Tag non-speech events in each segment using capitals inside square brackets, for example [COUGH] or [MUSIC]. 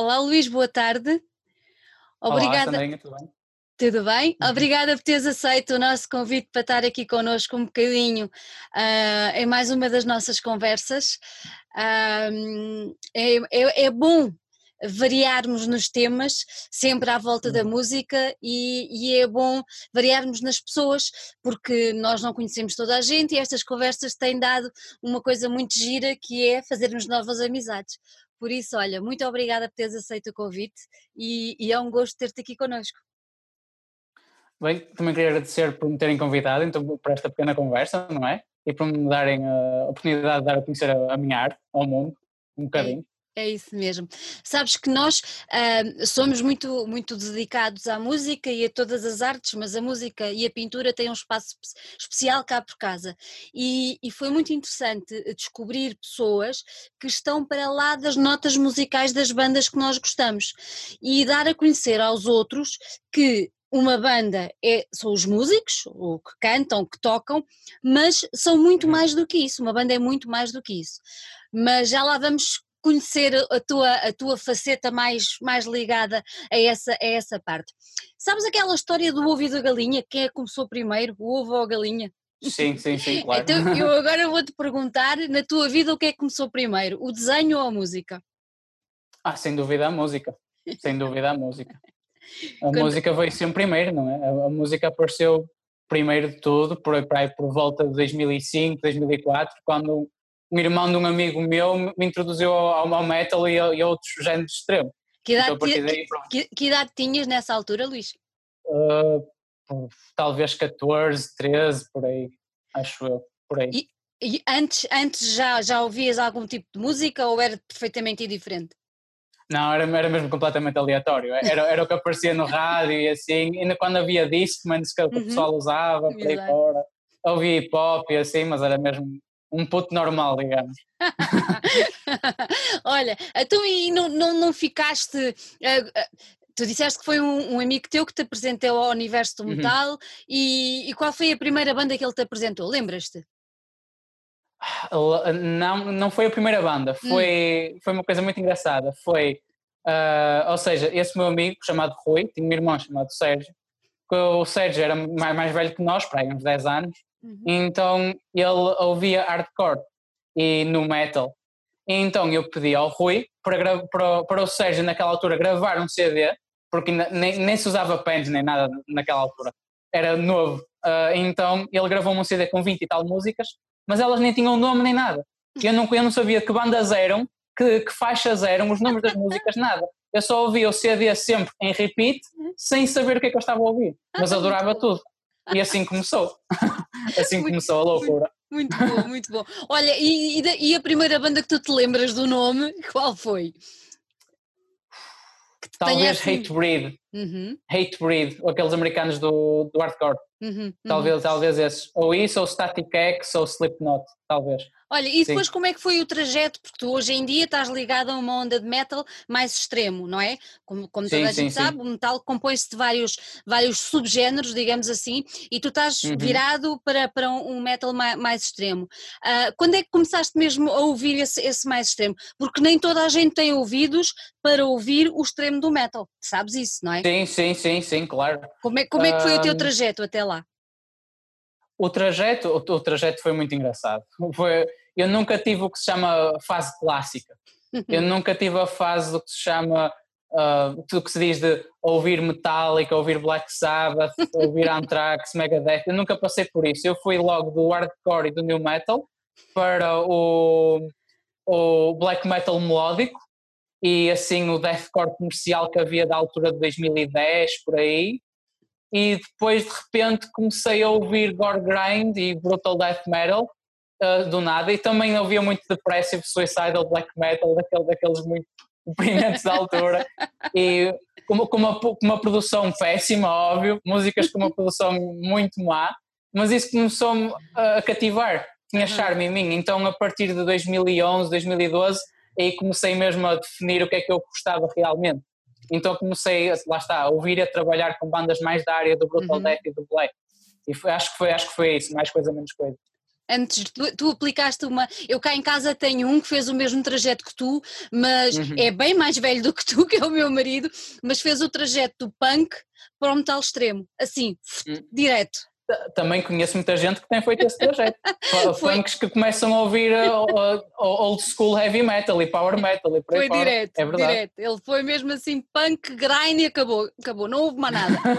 Olá Luís, boa tarde. Obrigada. Olá, tudo bem? Tudo bem? Uhum. Obrigada por teres aceito o nosso convite para estar aqui connosco um bocadinho uh, em mais uma das nossas conversas. Uh, é, é, é, bom variarmos nos temas, sempre à volta da uhum. música, e, e, é bom variarmos nas pessoas, porque nós não conhecemos toda a gente e estas conversas têm dado uma coisa muito gira que é fazermos novas amizades. Por isso, olha, muito obrigada por teres aceito o convite e, e é um gosto ter-te aqui connosco. Bem, também queria agradecer por me terem convidado então, para esta pequena conversa, não é? E por me darem a oportunidade de dar a conhecer a, a minha arte ao mundo, um bocadinho. É isso mesmo. Sabes que nós uh, somos muito, muito dedicados à música e a todas as artes, mas a música e a pintura têm um espaço especial cá por casa. E, e foi muito interessante descobrir pessoas que estão para lá das notas musicais das bandas que nós gostamos e dar a conhecer aos outros que uma banda é, são os músicos, o que cantam, que tocam, mas são muito uhum. mais do que isso. Uma banda é muito mais do que isso. Mas já lá vamos conhecer a tua, a tua faceta mais, mais ligada a essa, a essa parte. Sabes aquela história do ovo e da galinha? Quem é que começou primeiro, o ovo ou a galinha? Sim, sim, sim, [LAUGHS] claro. Então eu [LAUGHS] agora vou-te perguntar, na tua vida, o que é que começou primeiro, o desenho ou a música? Ah, sem dúvida a música, sem dúvida a música. A [LAUGHS] Quando... música veio sempre primeiro, não é? A, música apareceu primeiro de tudo, por, por, por volta de 2005, 2004, quando um irmão de um amigo meu me introduziu ao, ao metal e a, e a outros géneros extremos. Que idade, então, daí, que, que idade tinhas nessa altura, Luís? Uh, talvez 14, 13, por aí, acho eu, por aí. E, e, antes, antes já, já ouvias algum tipo de música ou era perfeitamente indiferente? Não, era, era mesmo completamente aleatório. Era, era o que aparecia no rádio e assim, ainda quando havia menos que o uhum. pessoal usava, por aí fora. Ouvia hip hop e assim, mas era mesmo um puto normal, digamos. [LAUGHS] Olha, então e não, não, não ficaste. Uh, tu disseste que foi um, um, amigo teu que te apresentou ao universo do uhum. metal uhum. e, e, qual foi a primeira banda que ele te apresentou? Lembras-te? Não, não foi a primeira banda, foi, hum. foi uma coisa muito engraçada. Foi, uh, ou seja, esse meu amigo chamado Rui, tinha um irmão chamado Sérgio, o Sérgio era mais, mais velho que nós, para aí uns 10 anos, Uhum. Então ele ouvia hardcore e no metal. Então eu pedi ao Rui para, para, para o Sérgio naquela altura gravar um CD, porque nem, nem se usava pens nem nada naquela altura, era novo. Uh, então ele gravou um CD com 20 e tal músicas, mas elas nem tinham nome nem nada. Eu não, eu não sabia que bandas eram, que, que faixas eram, os nomes das músicas, nada. Eu só ouvia o CD sempre em repeat, sem saber o que é que eu estava a ouvir, mas adorava tudo. E assim começou. [LAUGHS] assim muito, começou a loucura. Muito, muito, bom, muito bom. Olha, e, e, a primeira banda que tu te lembras do nome, qual foi? Talvez assim... Hate Breed. Uhum. Hate Breed, aqueles americanos do, do hardcore. Uhum, uhum. Talvez, talvez esses. Ou isso, ou Static X, ou Slipknot, talvez. Olha, e depois Sim. como é que foi o trajeto? Porque tu hoje em dia estás ligado a uma onda de metal mais extremo, não é? Como, como sim, toda a gente sim, sabe, o metal compõe-se de vários, vários subgéneros, digamos assim, e tu estás uhum. virado para, para um metal mais, mais extremo. Uh, quando é que começaste mesmo a ouvir esse, esse mais extremo? Porque nem toda a gente tem ouvidos para ouvir o extremo do metal, sabes isso, não é? Sim, sim, sim, sim, claro. Como é, como é que foi o teu trajeto até lá? O trajeto, o, o trajeto foi muito engraçado. Foi, eu nunca tive o que se chama fase clássica. [LAUGHS] Eu nunca tive a fase do que se chama, uh, do que se diz de ouvir Metallica, ouvir Black Sabbath, [LAUGHS] ouvir Anthrax, Megadeth. Eu nunca passei por isso. Eu fui logo do hardcore e do new metal para o, o black metal melódico e assim o deathcore comercial que havia da altura de 2010 por aí e depois de repente comecei a ouvir gore grind e brutal death metal uh, do nada. E também ouvia muito depressive suicidal black metal daquele, daqueles muito deprimentes da altura. E com, com, uma, com uma produção péssima óbvio, músicas com uma produção muito má. Mas isso começou-me a cativar. Tinha charme em mim, então a partir de 2011, 2012 aí comecei mesmo a definir o que é que eu gostava realmente então comecei, lá está, a ouvir e a trabalhar com bandas mais da área do Brutal uhum. Death e do Black. E foi, acho, que foi, acho que foi isso, mais coisa, menos coisa. Antes tu, tu, aplicaste uma. Eu cá em casa tenho um que fez o mesmo trajeto que tu, mas uhum. é bem mais velho do que tu, [LAUGHS] que é o meu marido, mas fez o trajeto do punk para o metal extremo, assim, uhum. direto também conheço muita gente que tem feito esse trajeto. [LAUGHS] Funks que começam a ouvir uh, old school heavy metal e power metal e por aí Foi fora. direto, é verdade. direto. Ele foi mesmo assim punk, grind e acabou. Acabou, não houve mais nada. [LAUGHS]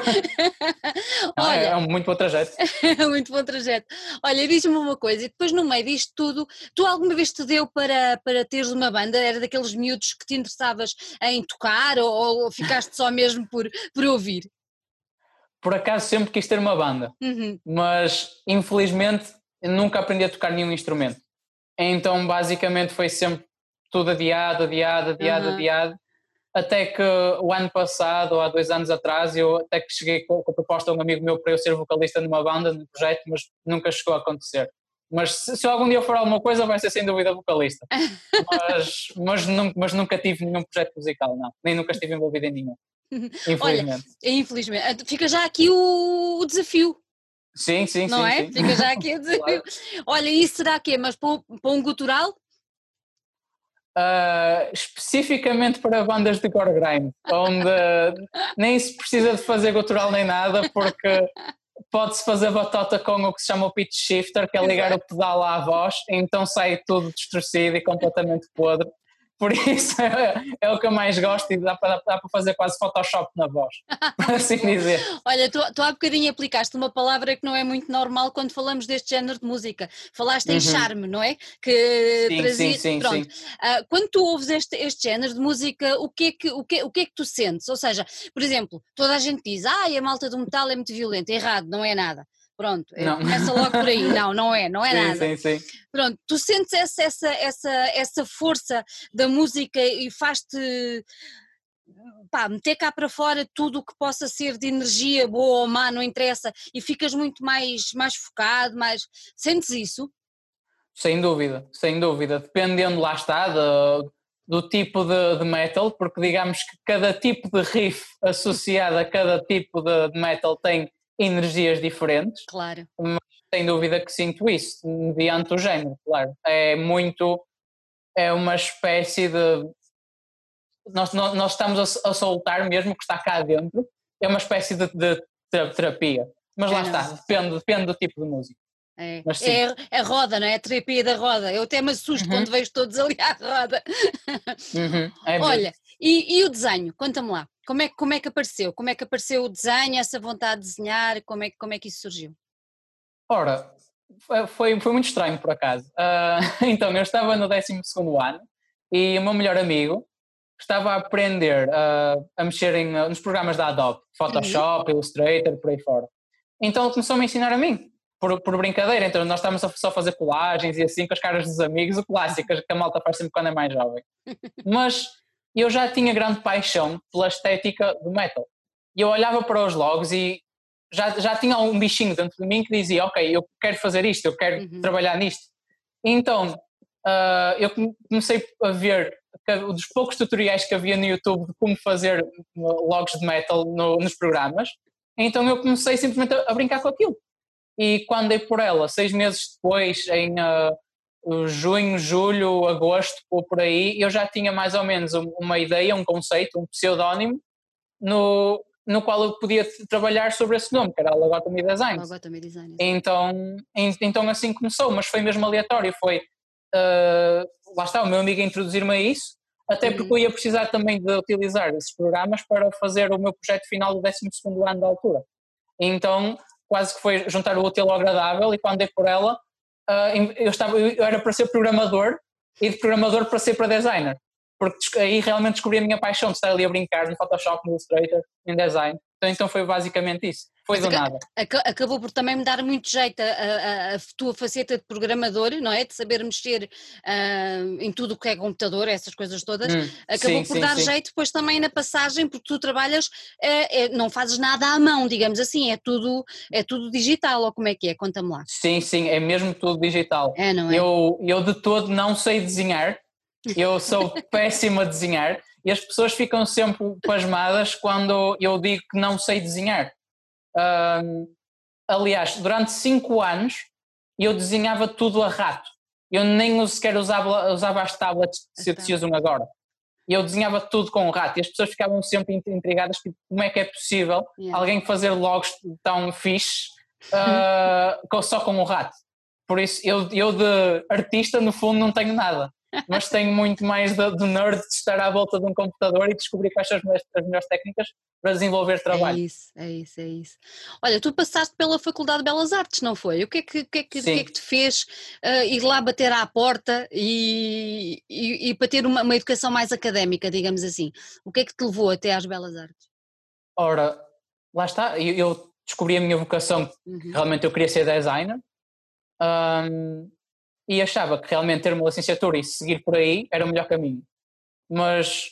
Ah, Olha, é um muito bom trajeto. é [LAUGHS] muito bom trajeto. Olha, diz-me uma coisa, e depois no meio disto tudo, tu alguma vez te deu para, para teres uma banda? Era daqueles miúdos que te interessavas em tocar ou, ou ficaste só mesmo por, por ouvir? Por acaso sempre quis ter uma banda, uhum. mas infelizmente nunca aprendi a tocar nenhum instrumento. Então basicamente foi sempre tudo adiado, adiado, adiado, uhum. adiado, até que o ano passado, ou há dois anos atrás, eu até que cheguei com, com a proposta a um amigo meu para eu ser vocalista numa banda, num projeto, mas nunca chegou a acontecer. Mas se, se algum dia for alguma coisa, vai ser sem dúvida vocalista. [LAUGHS] mas, mas, mas nunca tive nenhum projeto musical, não. Nem nunca estive envolvido em nenhum. Infelizmente. [LAUGHS] Olha, infelizmente. Fica já aqui o, o desafio. Sim, sim, não sim. Não é? Sim. Fica já aqui o [LAUGHS] desafio. Claro. Olha, isso será quê? Mas para, para um gutural? Uh, especificamente para bandas de core grind, onde nem se precisa de fazer gutural nem nada, porque pode-se fazer batota com o que se chama o pitch shifter, que é ligar o pedal à voz, então sai tudo distorcido e completamente podre por isso é, é, o que eu mais gosto e dá para, dá para fazer quase Photoshop na voz, por assim [LAUGHS] dizer. Olha, tu, tu há bocadinho aplicaste uma palavra que não é muito normal quando falamos deste género de música. Falaste em uhum. charme, não é? Que sim, trazia, sim, sim, pronto. Sim. Uh, quando tu ouves este, este género de música, o que, é que, o, que, o que é que tu sentes? Ou seja, por exemplo, toda a gente diz, ah, a malta do metal é muito violenta, errado, não é nada. Pronto, é, não. começa logo por aí. Não, não é, não é sim, nada. Sim, sim. Pronto, tu sentes essa, essa, essa, essa força da música e faz-te pá, meter cá para fora tudo o que possa ser de energia boa ou má, não interessa, e ficas muito mais, mais focado, mais. Sentes isso? Sem dúvida, sem dúvida. Dependendo, lá está, do, do tipo de, de, metal, porque digamos que cada tipo de riff associado a cada tipo de, de metal tem energias diferentes. Claro. Mas sem dúvida que sinto isso, mediante o género, claro. É muito. É uma espécie de. Nós, nós, nós estamos a, a, soltar mesmo que está cá dentro, é uma espécie de, de terapia. Mas lá é, está, depende, depende do tipo de música. É, é a roda, não é? A terapia da roda. Eu até me assusto uhum. quando vejo todos ali à roda. Uhum. É Olha, e, e, o desenho? Conta-me lá. Como é, como é que apareceu? Como é que apareceu o desenho, essa vontade de desenhar? Como é, como é que isso surgiu? Ora, foi, foi muito estranho por acaso. Uh, [LAUGHS] então, eu estava no 12 ano e o meu melhor amigo estava a aprender uh, a mexer em, nos programas da Adobe, Photoshop, uhum. Illustrator, por aí fora. Então ele começou a me ensinar a mim, por, por brincadeira. Então nós estávamos a só fazer colagens e assim com as caras dos amigos, o clássico que a malta faz sempre quando é mais jovem. [LAUGHS] Mas eu já tinha grande paixão pela estética do metal. E eu olhava para os logos e já, já tinha um bichinho dentro de mim que dizia: Ok, eu quero fazer isto, eu quero uhum. trabalhar nisto. Então uh, eu comecei a ver um dos poucos tutoriais que havia no YouTube de como fazer logos de metal no, nos programas. Então eu comecei simplesmente a, a, brincar com aquilo. E quando dei por ela, seis meses depois, em uh, junho, julho, agosto, ou por aí, eu já tinha mais ou menos uma ideia, um conceito, um pseudónimo, no, no qual eu podia trabalhar sobre esse nome, que era Logotomy Design. Logotomy Design. Então, então assim começou, mas foi mesmo aleatório, foi, uh, lá está, o meu amigo a introduzir-me a isso, até uhum. porque eu ia precisar também de utilizar esses programas para fazer o meu projeto final do 12 ano da altura. Então, quase que foi juntar o útil ao agradável e quando dei por ela, uh, eu, estava, eu era para ser programador e de programador para ser para designer porque aí realmente descobri a minha paixão de estar ali a brincar no Photoshop, no Illustrator, em design. Então, então foi basicamente isso, foi Mas do nada. Acabou por também me dar muito jeito a, a, a, tua faceta de programador, não é? De saber mexer uh, em tudo o que é computador, essas coisas todas. Hum, acabou sim, por sim, dar sim. jeito depois também na passagem, porque tu trabalhas, é, é, não fazes nada à mão, digamos assim, é tudo, é tudo digital, ou como é que é? Conta-me lá. Sim, sim, é mesmo tudo digital. É, não é? Eu, eu de todo não sei desenhar, eu sou [LAUGHS] péssimo a desenhar e as pessoas ficam sempre pasmadas quando eu digo que não sei desenhar. aliás, durante cinco anos eu desenhava tudo a rato. Eu nem sequer usava, usava as tablets que se, se usam agora. Eu desenhava tudo com o rato e as pessoas ficavam sempre intrigadas tipo, como é que é possível yeah. alguém fazer logos tão fixe [LAUGHS] uh, só com o rato. Por isso, eu, eu de artista, no fundo, não tenho nada mas tenho muito mais de, nerd de estar à volta de um computador e descobrir quais são as melhores, as melhores técnicas para desenvolver trabalho. É isso, é isso, é isso. Olha, tu passaste pela Faculdade de Belas Artes, não foi? O que é que, que, é que, que, é que te fez uh, ir lá bater à porta e, e, e para ter uma, uma, educação mais académica, digamos assim? O que é que te levou até às Belas Artes? Ora, lá está, eu, eu descobri a minha vocação, uhum. realmente eu queria ser designer. Um, e achava que realmente ter uma licenciatura e seguir por aí era o melhor caminho. Mas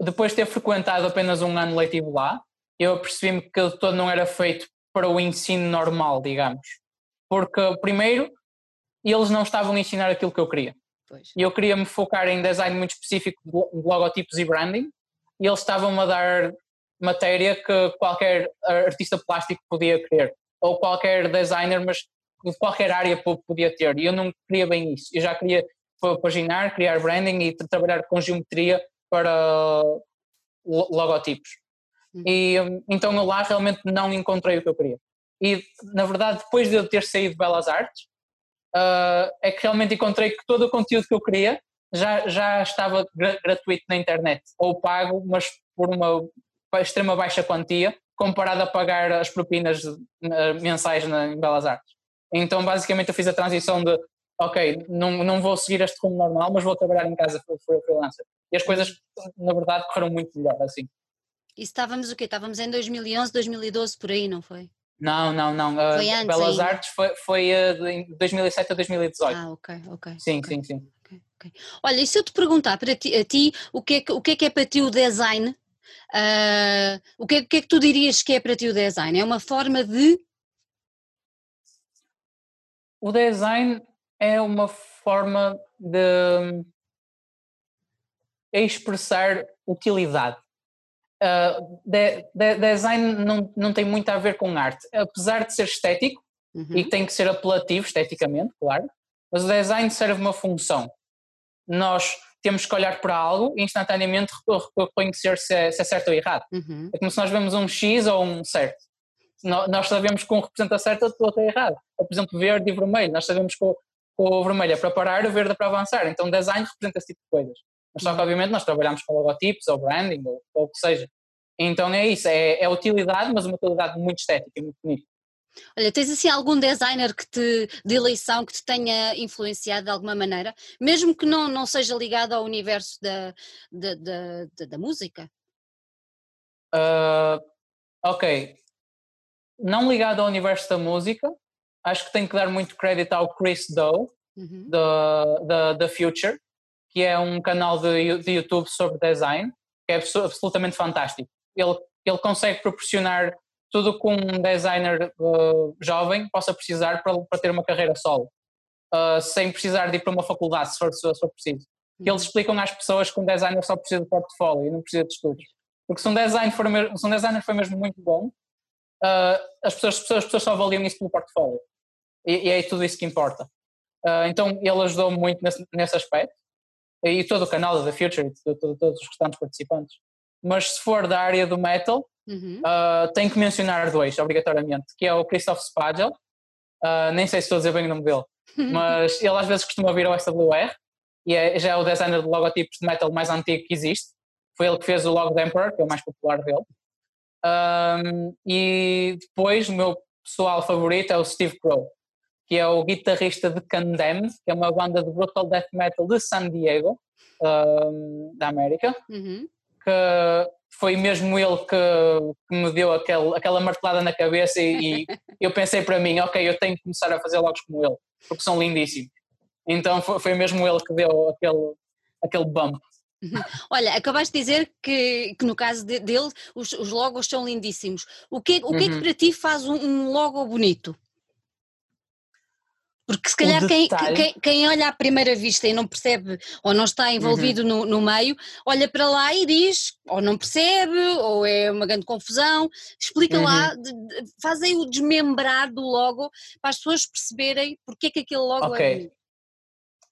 depois de ter frequentado apenas um ano letivo lá, eu percebi-me que ele todo não era feito para o ensino normal, digamos. Porque, primeiro, eles não estavam a ensinar aquilo que eu queria. Pois. E eu queria me focar em design muito específico de logotipos e branding, e eles estavam-me a dar matéria que qualquer artista plástico podia querer, ou qualquer designer, mas de qualquer área podia ter. E eu não queria bem isso. Eu já queria paginar, criar branding e trabalhar com geometria para logotipos. Hum. E então eu lá realmente não encontrei o que eu queria. E na verdade, depois de eu ter saído de Belas Artes, uh, é que realmente encontrei que todo o conteúdo que eu queria já, já estava gratuito na internet, ou pago, mas por uma extrema baixa quantia, comparado a pagar as propinas uh, mensais na, em Belas Artes. Então, basicamente, eu fiz a transição de, ok, não, não vou seguir este rumo normal, mas vou trabalhar em casa for freelancer. E as coisas, na verdade, correram muito melhor assim. E estávamos o quê? Estávamos em 2011, 2012, por aí, não foi? Não, não, não. Foi antes Belas ainda. Artes foi, foi de 2007 a 2018. Ah, ok, ok. Sim, okay. sim, sim. Okay, okay. Olha, e se eu te perguntar para ti, a ti o que, é, o que é que é para ti o design, uh, o, que é, o que é que tu dirias que é para ti o design? É uma forma de o design é uma forma de expressar utilidade. Uh, de, de, design não, não tem muito a ver com arte, apesar de ser estético uhum. e tem que ser apelativo esteticamente, claro, mas o design serve uma função. Nós temos que olhar para algo e instantaneamente reconhecer se é, se é certo ou errado. Uhum. É como se nós vemos um X ou um certo nós sabemos que um representa certo, outro é errado. Ou, por exemplo, verde e vermelho, nós sabemos que o, que o vermelho é para parar, o verde é para avançar. Então, design representa esse tipo de coisas. Mas só que, obviamente, nós trabalhamos com logotipos ou branding ou, ou o que seja. Então, é isso, é, é utilidade, mas uma utilidade muito estética e muito bonita. Olha, tens assim algum designer que te, de eleição que te tenha influenciado de alguma maneira, mesmo que não, não seja ligado ao universo da, da, da, da, da música? Uh, ok, não ligado ao universo da música, acho que tenho que dar muito crédito ao Chris Doe, uhum. da, da, Future, que é um canal de, de YouTube sobre design, que é absolutamente fantástico. Ele, ele consegue proporcionar tudo que um designer uh, jovem possa precisar para, para ter uma carreira solo, uh, sem precisar de ir para uma faculdade, se for, se for preciso. Uhum. Eles explicam às pessoas que um designer só precisa de portfólio e não precisa de estudos. Porque se um, design for, se um designer foi mesmo muito bom, uh, as, pessoas, as, pessoas, as pessoas só avaliam isso pelo portfólio. E, e é tudo isso que importa. Uh, então ele ajudou muito nesse, nesse aspecto. E todo o canal da The Future e todos os restantes participantes. Mas se for da área do metal, uhum. uh, tenho que mencionar dois, obrigatoriamente, que é o Christoph Spadgel, uh, nem sei se estou a dizer bem o nome dele, [LAUGHS] mas ele às vezes costuma vir ao SWR, e é, já é o designer de logotipos de metal mais antigo que existe. Foi ele que fez o logo de Emperor, que é o mais popular dele. Um, e depois o meu pessoal favorito é o Steve Crow, que é o guitarrista de Condemned, que é uma banda de brutal death metal de San Diego, um, da América, uhum. que foi mesmo ele que, que, me deu aquele, aquela martelada na cabeça e, e [LAUGHS] eu pensei para mim, ok, eu tenho que começar a fazer logos como ele, porque são lindíssimos. Então foi, foi mesmo ele que deu aquele, aquele bump. [LAUGHS] Olha, acabaste de dizer que, que no caso de, dele os, os, logos são lindíssimos. O que, o que uhum. é que uhum. para ti faz um, um logo bonito? Porque se calhar quem, quem, quem, olha à primeira vista e não percebe ou não está envolvido uhum. no, no, meio, olha para lá e diz, ou não percebe, ou é uma grande confusão. Explica uhum. lá, fazem o desmembrar do logo para as pessoas perceberem porque é que aquele logo okay. é bonito.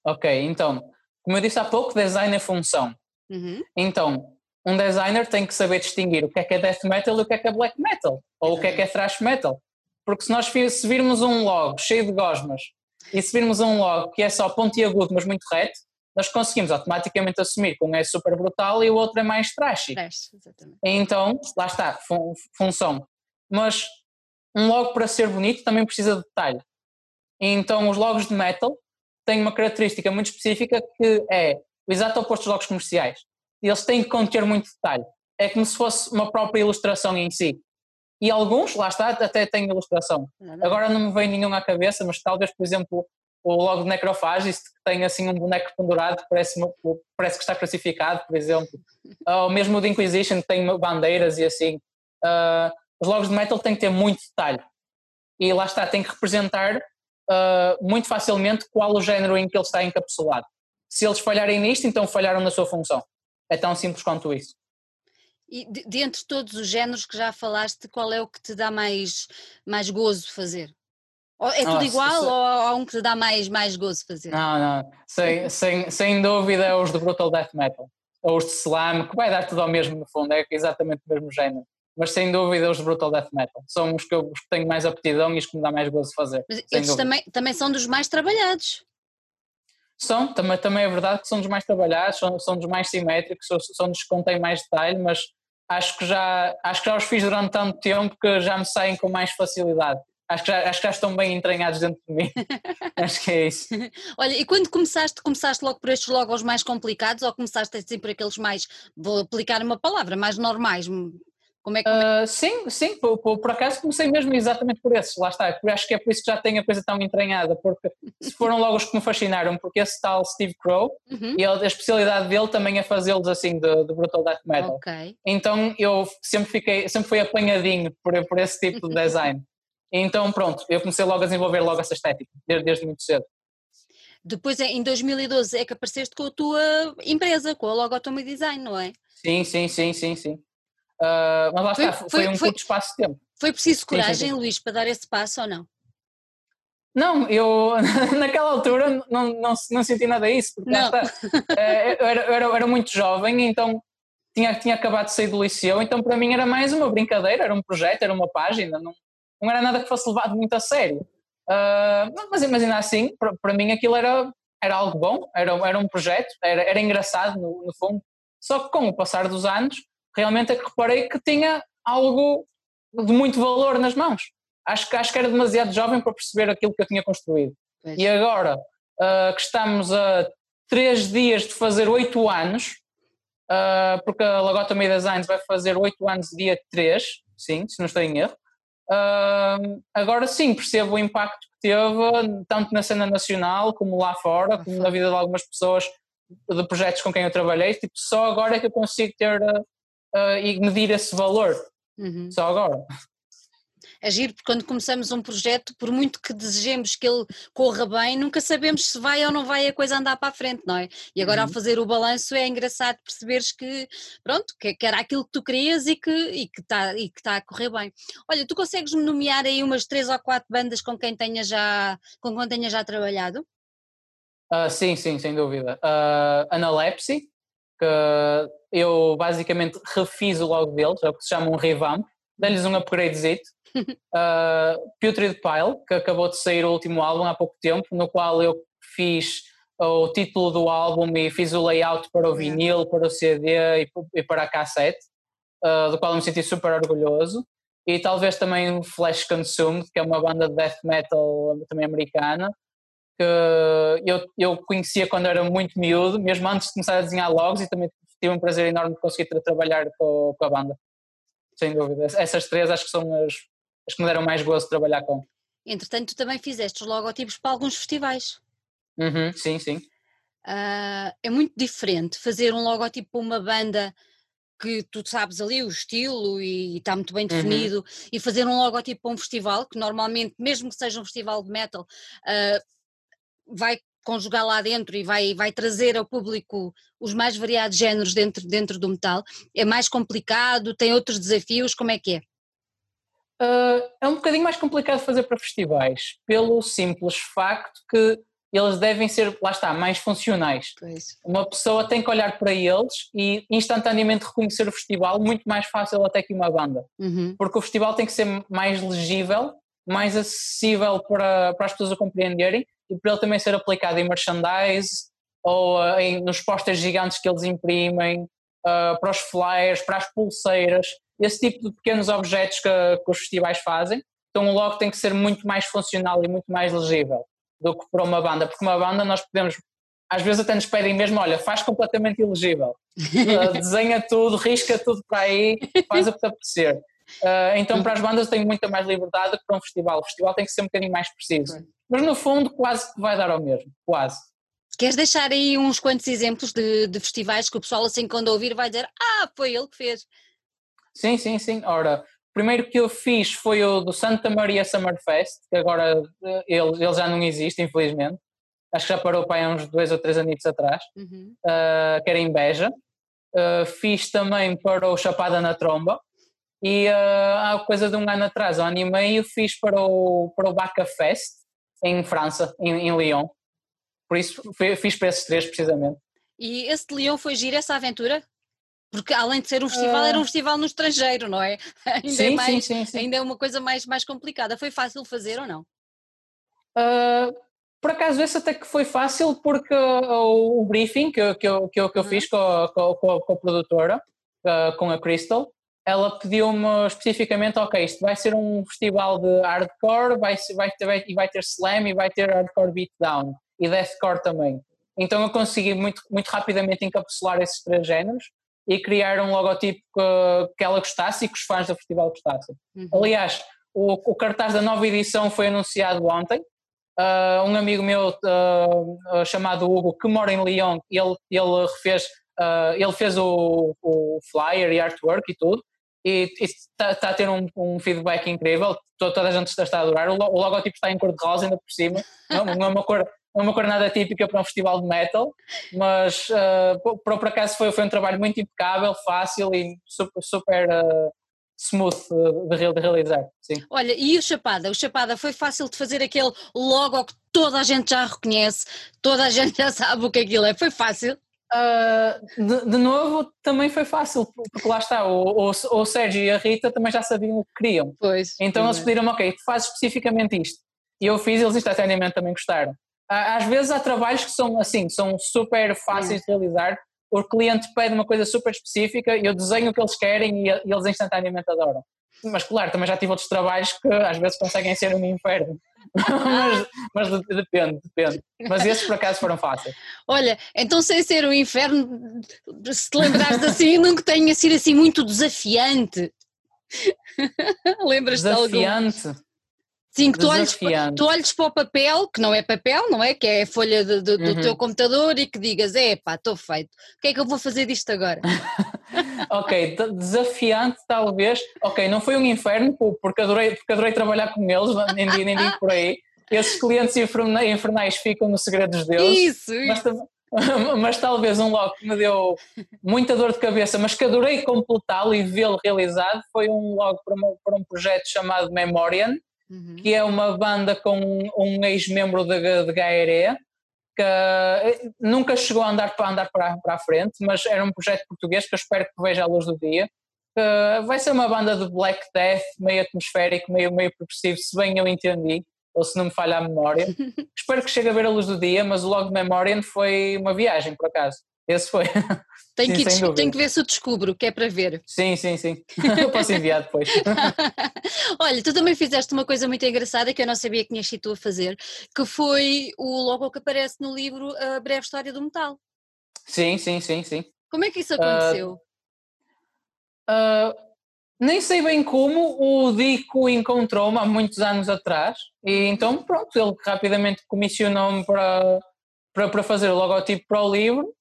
Ok, então, como eu disse há pouco, design é função. Uhum. Então, um designer tem que saber distinguir o que é que é death metal e o que é que é black metal, ou o que é que é thrash metal. Porque se nós se virmos um logo cheio de gosmas e se virmos um logo que é só pontiagudo, mas muito reto, nós conseguimos automaticamente assumir que um é super brutal e o outro é mais trashy. Trash, exatamente. Então, lá está, fun função. Mas um logo para ser bonito também precisa de detalhe. Então, os logos de metal têm uma característica muito específica que é o exato oposto dos logos comerciais. Eles têm que conter muito detalhe. É como se fosse uma própria ilustração em si. E alguns, lá está, até têm ilustração. Agora não me vem nenhum à cabeça, mas talvez, por exemplo, o logo de Necrophagist, que tem assim um boneco pendurado que parece, parece que está classificado, por exemplo. [LAUGHS] Ou mesmo o de Inquisition, que tem bandeiras e assim. Uh, os logos de metal têm que ter muito detalhe. E lá está, tem que representar uh, muito facilmente qual o género em que ele está encapsulado. Se eles falharem nisto, então falharam na sua função. É tão simples quanto isso. E de, de entre todos os géneros que já falaste, qual é o que te dá mais, mais gozo fazer? É tudo igual ou há um que te dá mais, mais gozo fazer? Não, não. Sem, [LAUGHS] sem, sem dúvida é os de Brutal Death Metal. Ou os de Slam, que vai dar tudo ao mesmo no fundo, é exatamente o mesmo género. Mas sem dúvida os Brutal Death Metal. São os que eu os que tenho mais aptidão e os que me dá mais gozo fazer. Mas esses também, também são dos mais trabalhados. São, também, também é verdade que são dos mais trabalhados, são, são dos mais simétricos, são, são dos que contêm mais detalhe, mas acho que já acho que já os fiz durante tanto tempo que já me saem com mais facilidade. Acho que, já, acho que já estão bem entranhados dentro de mim. [LAUGHS] acho que é isso. Olha, e quando começaste, começaste logo por estes logos mais complicados ou começaste assim por aqueles mais, vou aplicar uma palavra, mais normais? Como é que. Uh, sim, sim, por, por, por, acaso comecei mesmo exatamente por esses, lá está. Acho que é por isso que já tenho a coisa tão entranhada, porque se foram logo os que me fascinaram, porque esse tal Steve Crow, uhum. e a especialidade dele também é fazê-los assim de, de, Brutal Death Metal. Okay. Então eu sempre fiquei, sempre fui apanhadinho por, por esse tipo de design. [LAUGHS] então pronto, eu comecei logo a desenvolver logo essa estética, desde, desde muito cedo. Depois em 2012 é que apareceste com a tua empresa, com a Logotomy Design, não é? Sim, sim, sim, sim, sim. Uh, mas lá foi, está, foi, foi um foi, curto espaço de tempo. Foi preciso coragem, sim. Luís, para dar esse passo ou não? Não, eu [LAUGHS] naquela altura não, não, não senti nada disso, porque não. Está, [LAUGHS] eh, eu, era, eu era, era, muito jovem, então tinha, tinha acabado de sair do liceu, então para mim era mais uma brincadeira, era um projeto, era uma página, não, não era nada que fosse levado muito a sério. Uh, mas, mas ainda assim, para, para mim aquilo era, era algo bom, era, era um projeto, era, era engraçado no, no fundo, só que com o passar dos anos realmente é que reparei que tinha algo de muito valor nas mãos. Acho que, acho que era demasiado jovem para perceber aquilo que eu tinha construído. É. E agora uh, que estamos a três dias de fazer oito anos, uh, porque a Logotomy Designs vai fazer oito anos dia 3, sim, se não estou em erro, uh, agora sim percebo o impacto que teve, tanto na cena nacional como lá fora, como na vida de algumas pessoas de projetos com quem eu trabalhei, tipo, só agora é que eu consigo ter uh, e medir esse valor. Uhum. Só agora. Agir, porque quando começamos um projeto, por muito que desejemos que ele corra bem, nunca sabemos se vai ou não vai a coisa andar para a frente, não é? E agora, uhum. ao fazer o balanço, é engraçado perceberes que, pronto, que, que era aquilo que tu querias e que está e que tá, e que tá a correr bem. Olha, tu consegues nomear aí umas três ou quatro bandas com quem tenha já, com quem tenha já trabalhado? Uh, sim, sim, sem dúvida. Uh, Analepsy, que eu basicamente refiz o logo deles, é o que se chama um revamp, dei-lhes um upgradezito. uh, [LAUGHS] Putrid Pile, que acabou de sair o último álbum há pouco tempo, no qual eu fiz o título do álbum e fiz o layout para o vinil, para o CD e, para a cassete, uh, do qual me senti super orgulhoso. E talvez também Flash Consumed, que é uma banda de death metal também americana, que eu, eu conhecia quando era muito miúdo, mesmo antes de começar a desenhar logos, e também tive um prazer enorme de conseguir trabalhar com, com a banda. Sem dúvida. Essas três acho que são as, as que me deram mais gosto de trabalhar com. Entretanto, tu também fizeste os logotipos para alguns festivais. Uhum, sim, sim. Uh, é muito diferente fazer um logotipo para uma banda que tu sabes ali o estilo e está muito bem uhum. definido uhum. e fazer um logotipo para um festival que normalmente, mesmo que seja um festival de metal, uh, vai conjugar lá dentro e vai, vai trazer ao público os mais variados géneros dentro, dentro do metal? É mais complicado? Tem outros desafios? Como é que é? Uh, é um bocadinho mais complicado fazer para festivais, pelo simples facto que eles devem ser, lá está, mais funcionais. Pois. Uma pessoa tem que olhar para eles e instantaneamente reconhecer o festival, muito mais fácil até que uma banda. Uhum. Porque o festival tem que ser mais legível, mais acessível para, para as pessoas a compreenderem para ele também ser aplicado em merchandise ou uh, em, nos posters gigantes que eles imprimem, uh, para os flyers, para as pulseiras, esse tipo de pequenos objetos que, que os festivais fazem. Então logo tem que ser muito mais funcional e muito mais legível do que para uma banda, porque uma banda nós podemos, às vezes até nos pedem mesmo, olha, faz completamente ilegível, uh, [LAUGHS] desenha tudo, risca tudo para aí, faz o que te apetecer. Uh, então para as bandas eu tenho muita mais liberdade que para um festival, o festival tem que ser um bocadinho mais preciso, mas no fundo quase que vai dar ao mesmo, quase. Queres deixar aí uns quantos exemplos de, de festivais que o pessoal assim quando ouvir vai dizer, ah, foi ele que fez. Sim, sim, sim. Ora, primeiro que eu fiz foi o do Santa Maria Summerfest, que agora eh, ele, ele já não existe, infelizmente. Acho que já parou para aí uns dois ou três anos atrás, uhum. uh, que era em Beja. Uh, fiz também para o Chapada na Tromba. E uh, há coisa de um ano atrás, ao ano e meio, fiz para o, para o Baca Fest, em França, em, em Lyon. Por isso fiz para esses três, precisamente. E esse de Lyon foi giro, essa aventura? Porque além de ser um festival, uh... era um ah. festival no estrangeiro, não é? [LAUGHS] Ainda sim, é mais, sim, sim, sim, Ainda é uma coisa mais, mais complicada. Foi fácil fazer ou não? Uh, por acaso esse até que foi fácil porque o, o briefing que, que, eu, que, eu, que eu uhum. fiz com a, com, a, com a produtora, com a Crystal, ela pediu-me especificamente, ok, isto vai ser um festival de hardcore, vai, vai, ter, vai, vai ter slam e vai ter hardcore beatdown e deathcore também. Então eu consegui muito, muito rapidamente encapsular esses três géneros e criar um logotipo que, que ela gostasse e que os fãs do festival gostassem. Uhum. Aliás, o, o, cartaz da nova edição foi anunciado ontem. Uh, um amigo meu uh, chamado Hugo, que mora em Lyon, ele, ele refez, uh, ele fez o, o, flyer e artwork e tudo, e está tá a ter um, um, feedback incrível, toda, a gente está a adorar. O, o logotipo está em cor de rosa ainda por cima, não, não é uma cor não é uma cor nada típica para um festival de metal, mas uh, por, por acaso foi, foi um trabalho muito impecável, fácil e super, super uh, smooth de, de, realizar. Sim. Olha, e o Chapada? O Chapada foi fácil de fazer aquele logo que toda a gente já reconhece, toda a gente já sabe o que aquilo é, foi fácil? Uh, de, de, novo, também foi fácil, porque lá está, o, o, o Sérgio e a Rita também já sabiam o que queriam. Pois, então eles pediram ok, tu fazes especificamente isto. E eu fiz e eles instantaneamente também gostaram às vezes há trabalhos que são assim, são super fáceis de realizar. O cliente pede uma coisa super específica, eu desenho o que eles querem e, eles instantaneamente adoram. Mas claro, também já tive outros trabalhos que às vezes conseguem ser um inferno. [LAUGHS] mas, mas, depende, depende. Mas esses por acaso foram fáceis. Olha, então sem ser um inferno, se te lembrares assim, nunca tenha sido assim muito desafiante. [LAUGHS] Lembras-te algum? Desafiante? Sim, que tu olhes, tu olhes para o papel, que não é papel, não é? Que é a folha de, do uhum. teu computador e que digas, é pá, estou feito, o que é que eu vou fazer disto agora? [LAUGHS] ok, desafiante talvez, ok, não foi um inferno, porque adorei, porque adorei trabalhar com eles, nem, nem digo por aí, esses clientes infernais ficam no segredo dos deuses. Isso, mas, isso. [LAUGHS] mas talvez um logo que me deu muita dor de cabeça, mas que adorei completá-lo e vê-lo realizado, foi um logo para, uma, para um projeto chamado Memorian, uhum. que é uma banda com um ex-membro de, de que eh, nunca chegou a andar para andar para, para a frente, mas era um projeto português que eu espero que veja a luz do dia. Que vai ser uma banda de black death, meio atmosférico, meio, meio progressivo, se bem eu entendi, ou se não me falha a memória. [LAUGHS] espero que chegue a ver a luz do dia, mas o Log Memoriam foi uma viagem, por acaso. Esse foi. [LAUGHS] Tem, sim, que, que ver se eu descubro, que é para ver. Sim, sim, sim. [LAUGHS] Eu posso enviar depois. [LAUGHS] Olha, tu também fizeste uma coisa muito engraçada que eu não sabia que tinhas sido tu a fazer, que foi o logo que aparece no livro A Breve História do Metal. Sim, sim, sim, sim. Como é que isso aconteceu? Uh, uh, nem sei bem como, o Dico encontrou-me há muitos anos atrás e então pronto, ele rapidamente comissionou-me para, para, para fazer o logotipo para o livro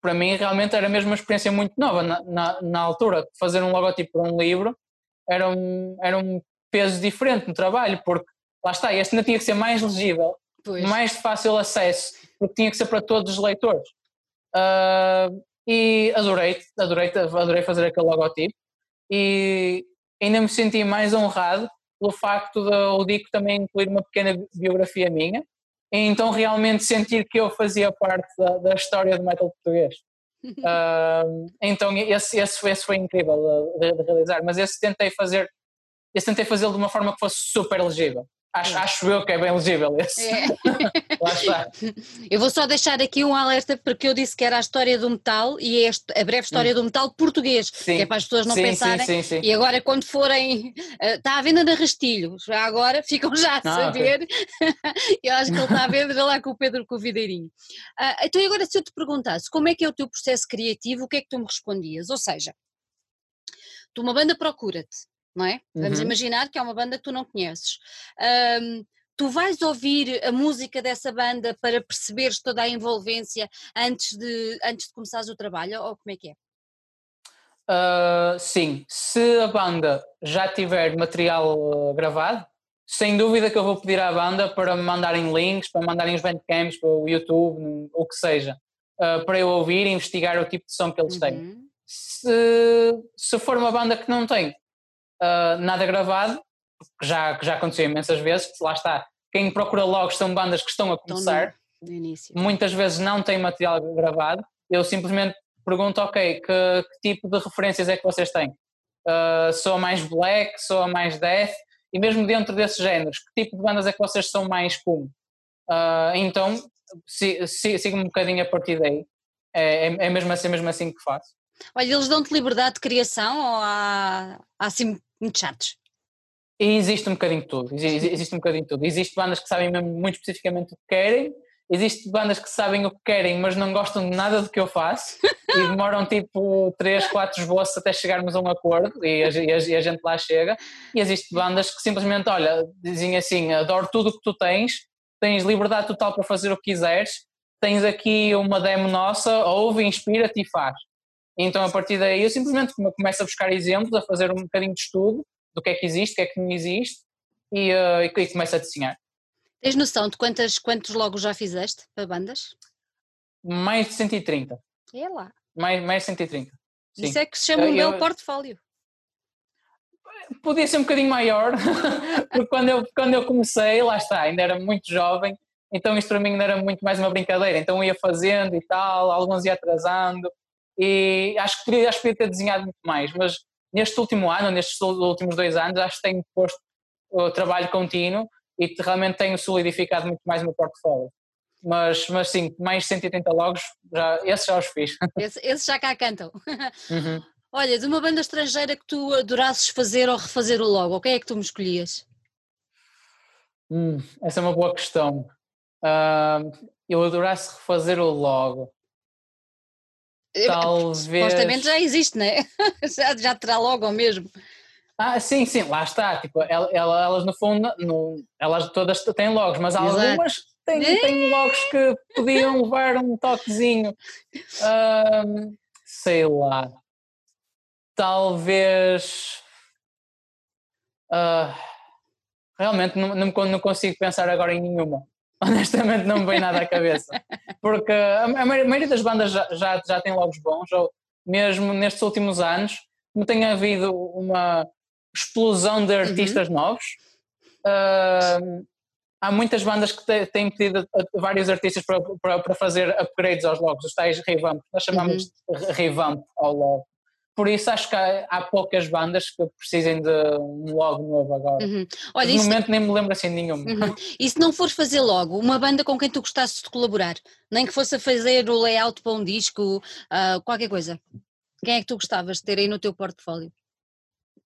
para mim realmente era mesmo uma experiência muito nova na, na, na altura, fazer um logotipo para um livro era um, era um peso diferente no trabalho, porque lá está, este ainda tinha que ser mais legível, pois. mais de fácil acesso, porque tinha que ser para todos os leitores. Uh, e adorei, adorei, adorei fazer aquele logotipo e ainda me senti mais honrado pelo facto de o Dico também incluir uma pequena biografia minha então realmente sentir que eu fazia parte da, da história do metal português. [LAUGHS] uh, então esse, esse, esse, foi incrível de, de, realizar, mas esse tentei fazer, esse tentei fazê-lo de uma forma que fosse super legível. Acho, acho eu que é bem legível esse. É. [LAUGHS] Lá está. [LAUGHS] Eu vou só deixar aqui um alerta porque eu disse que era a história do metal e é a breve história hum. do metal português, sim. que é para as pessoas não sim, pensarem. Sim, e agora quando forem, uh, está à venda na Rastilho, já agora ficam já a ah, saber. Okay. [LAUGHS] eu acho que ele está à venda lá com o Pedro Covideirinho. Uh, então agora se eu te perguntasse como é que é o teu processo criativo, o que é que tu me respondias? Ou seja, tu uma banda procura-te, não é? Vamos uhum. imaginar que é uma banda que tu não conheces. Um, tu vais ouvir a música dessa banda para perceberes toda a envolvência antes de, antes de começares o trabalho, ou como é que é? Uh, sim, se a banda já tiver material uh, gravado, sem dúvida que eu vou pedir à banda para me mandarem links, para me mandarem os bandcamps, para o YouTube, o que seja, uh, para eu ouvir e investigar o tipo de som que eles têm. Uhum. Se, se for uma banda que não tem uh, nada gravado, que já, que já aconteceu imensas vezes, lá está, quem procura logo são bandas que estão a começar, no muitas vezes não têm material gravado, eu simplesmente pergunto, ok, que, que tipo de referências é que vocês têm? Uh, sou mais black, sou mais death, e mesmo dentro desses géneros, que tipo de bandas é que vocês são mais como? Uh, então, sigo um bocadinho a partir daí, é, é, é, mesmo assim, mesmo assim que faço. Olha, eles dão-te liberdade de criação ou há, há assim muito chatos? E existe um bocadinho de tudo, existe, existe um bocadinho de tudo. Existe bandas que sabem mesmo muito especificamente o que querem, existe bandas que sabem o que querem, mas não gostam de nada do que eu faço e demoram [LAUGHS] tipo 3, 4 esboços até chegarmos a um acordo e a, e, a, e a, gente lá chega. E existe bandas que simplesmente, olha, dizem assim: adoro tudo o que tu tens, tens liberdade total para fazer o que quiseres, tens aqui uma demo nossa, ouve, inspira-te e faz. Então, a partir daí, eu simplesmente começo a buscar exemplos, a fazer um bocadinho de estudo do que é que existe, o que é que não existe e, uh, e, e começo a desenhar. Tens noção de quantas, quantos logos já fizeste para bandas? Mais de 130. É lá. Mais, mais de 130. Sim. Isso é que se chama um belo portfólio. Podia ser um bocadinho maior, [LAUGHS] porque quando eu, quando eu comecei, lá está, ainda era muito jovem, então isto para mim ainda era muito mais uma brincadeira, então eu ia fazendo e tal, alguns ia atrasando, e acho que podia, acho que ter desenhado muito mais, mas neste último ano, nestes últimos dois anos, acho que tenho posto o trabalho contínuo e realmente tenho solidificado muito mais o meu portfólio. Mas, mas sim, mais 180 logos, já, esses já os fiz. [LAUGHS] Esses esse já cá cantam. [LAUGHS] Uhum. Olha, de uma banda estrangeira que tu adorasses fazer ou refazer o logo, quem é que tu me escolhias? Hum, essa é uma boa questão. Uh, eu adorasse refazer o logo. Talvez. Supostamente já existe, não é? [LAUGHS] já, já terá logo mesmo. Ah, sim, sim, lá está. Tipo, ela, elas no fundo, no, elas todas têm logos, mas algumas têm, têm logos que podiam levar um toquezinho. Um, sei lá. Talvez. Uh, realmente não, não, não consigo pensar agora em nenhuma. Honestamente não me vem nada à cabeça. Porque a, maioria das bandas já, já, já tem logos bons, ou mesmo nestes últimos anos, como tem havido uma explosão de artistas uhum. novos, uh, há muitas bandas que têm pedido a vários artistas para, para, para, fazer upgrades aos logos, os tais revamp, nós chamamos uhum. de revamp ao logo. Por isso acho que há, há, poucas bandas que precisem de um logo novo agora. Uhum. Olha, no momento nem me lembro assim nenhuma. Uhum. E se não for fazer logo, uma banda com quem tu gostasses de colaborar, nem que fosse a fazer o layout para um disco, uh, qualquer coisa, quem é que tu gostavas de ter aí no teu portfólio?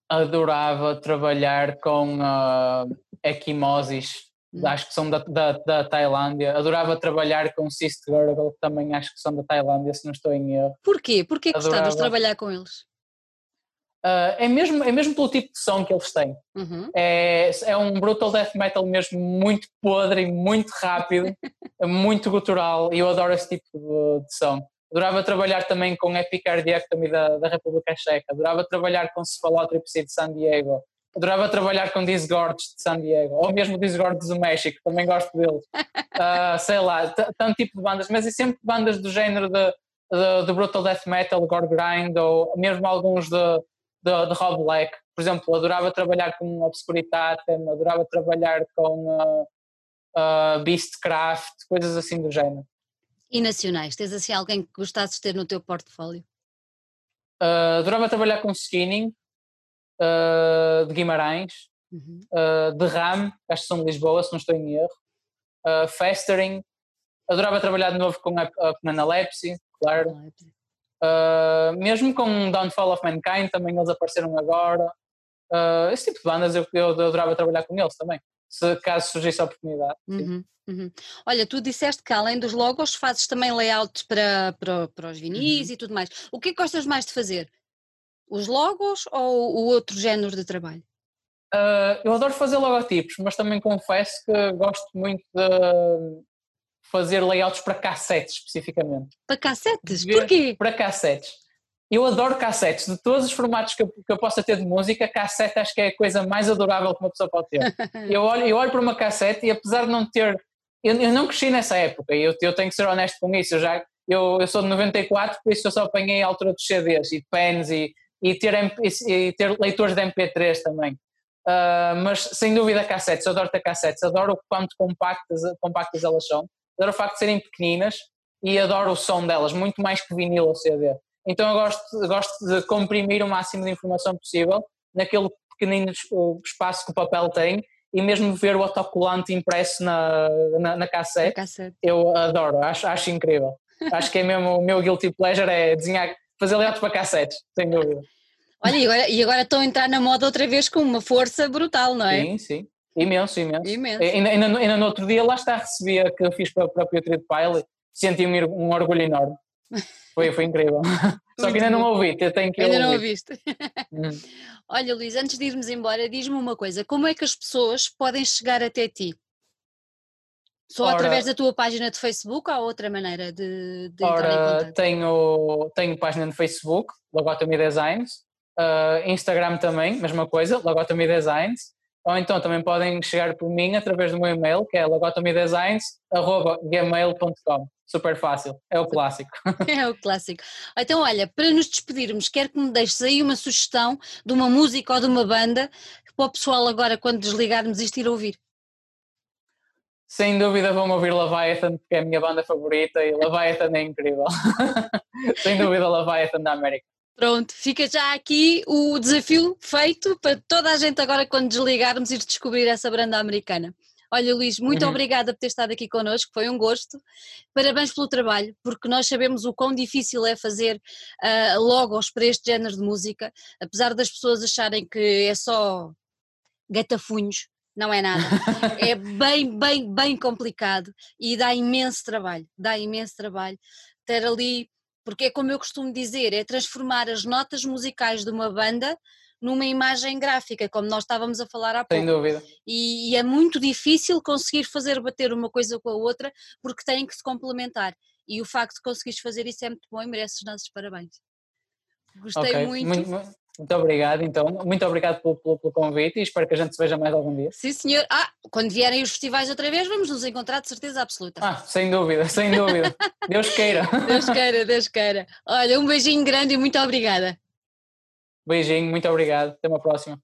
Adorava trabalhar com uh, Equimosis. Acho que são da, da, da, Tailândia. Adorava trabalhar com Sist Girl, que também acho que são da Tailândia, se não estou em erro. Porquê? Porquê Adorava... gostavas de trabalhar com eles? Uh, é, mesmo, é mesmo pelo tipo de som que eles têm. Uhum. É, é um brutal death metal mesmo muito podre e muito rápido, [LAUGHS] muito gutural, e eu adoro esse tipo de, de som. Adorava trabalhar também com Epicardiectomy da, da República Checa, adorava trabalhar com Cephalotripsy de San Diego, adorava trabalhar com Disgorge de San Diego, ou mesmo Disgorge do México, também gosto deles. Uh, [LAUGHS] sei lá, tanto tipo de bandas, mas é sempre bandas do género de, de, de, Brutal Death Metal, Gore Grind, ou mesmo alguns de, de, de Rob Black. Por exemplo, adorava trabalhar com Obscuritatem, adorava trabalhar com uh, uh, Beastcraft, coisas assim do género. E nacionais? Tens assim alguém que gostasses de ter no teu portfólio? Uh, adorava trabalhar com Skinning, uh, de Guimarães, uhum. uh, de RAM, acho que são de Lisboa, se não estou em erro, uh, Festering, adorava trabalhar de novo com a, a, Analepsy, claro. Uh, mesmo com Downfall of Mankind, também eles apareceram agora. Uh, esse tipo de bandas eu, eu adorava trabalhar com eles também, se caso surgisse a oportunidade. Uhum, uhum. Olha, tu disseste que além dos logos fazes também layouts para, para, para os vinis uhum. e tudo mais. O que é que gostas mais de fazer? Os logos ou o outro género de trabalho? Uh, eu adoro fazer logotipos, mas também confesso que gosto muito de fazer layouts para cassetes especificamente. Para cassetes? Porquê? Para cassetes. Eu adoro cassetes, de todos os formatos que eu, que eu possa ter de música, cassete acho que é a coisa mais adorável que uma pessoa pode ter. [LAUGHS] eu, olho, eu olho para uma cassete e apesar de não ter. Eu, eu não cresci nessa época e eu, eu tenho que ser honesto com isso. Eu, já, eu, eu sou de 94, por isso eu só apanhei a altura dos CDs e pens e, e ter, e ter leitores de MP3 também. Uh, mas sem dúvida cassetes, eu adoro ter cassetes, adoro o quanto compactas, compactas elas são, adoro o facto de serem pequeninas e adoro o som delas, muito mais que vinil ou CD. Então eu gosto, gosto de comprimir o máximo de informação possível naquele pequenino espaço que o papel tem e mesmo ver o autocolante impresso na, na, na cassete, cassete, eu adoro, acho, acho incrível. [LAUGHS] acho que é mesmo o meu guilty pleasure é desenhar fazer layouts para cassetes, sem dúvida. Olha, e agora, e agora estão a entrar na moda outra vez com uma força brutal, não é? Sim, sim. Imenso, imenso. imenso. Ainda, ainda, ainda no outro dia, lá está, recebia que eu fiz para, para o Putrid Pile, senti-me um orgulho enorme. Foi, foi incrível. [LAUGHS] Só que ainda não ouvi, tenho que Ainda ouvir. não ouviste. Hum. Olha, Luís, antes de irmos embora, diz-me uma coisa: como é que as pessoas podem chegar até ti? Só ora, através da tua página de Facebook ou há outra maneira de, de ora, entrar em contato? Tenho, tenho página no Facebook, Logotomy Designs, uh, Instagram também, mesma coisa, Logotomy Designs, ou então também podem chegar por mim através do meu e-mail, que é logotomydesigns.gmail.com. Super fácil, é o clássico. [LAUGHS] [LAUGHS] É o clássico. Então, olha, para nos despedirmos, quero que me deixes aí uma sugestão de uma música ou de uma banda para o pessoal agora, quando desligarmos isto, ir ouvir. Sem dúvida vão ouvir Leviathan, porque é a minha banda favorita e Leviathan é incrível. [LAUGHS] Sem dúvida Leviathan da América. Pronto, fica já aqui o desafio feito para toda a gente agora quando desligarmos ir descobrir essa banda americana. Olha Luís, muito uhum. obrigada por ter estado aqui connosco, foi um gosto. Parabéns pelo trabalho, porque nós sabemos o quão difícil é fazer uh, logos para este género de música, apesar das pessoas acharem que é só gatafunhos, não é nada. é bem, bem, bem complicado e dá imenso trabalho, dá imenso trabalho ter ali, porque é como eu costumo dizer, é transformar as notas musicais de uma banda numa imagem gráfica, como nós estávamos a falar há pouco. Sem dúvida. E, e é muito difícil conseguir fazer bater uma coisa com a outra porque têm que se complementar. E o facto de conseguires fazer isso é muito bom e mereces os nossos parabéns. Gostei okay. muito. muito. Muito obrigado, então. Muito obrigado pelo, pelo, pelo, convite e espero que a gente se veja mais algum dia. Sim, senhor. Ah, quando vierem os festivais outra vez, vamos nos encontrar de certeza absoluta. Ah, sem dúvida, sem dúvida. Deus queira. [LAUGHS] Deus queira, Deus queira. Olha, um beijinho grande e muito obrigada. Beijinho, muito obrigado. Até uma próxima.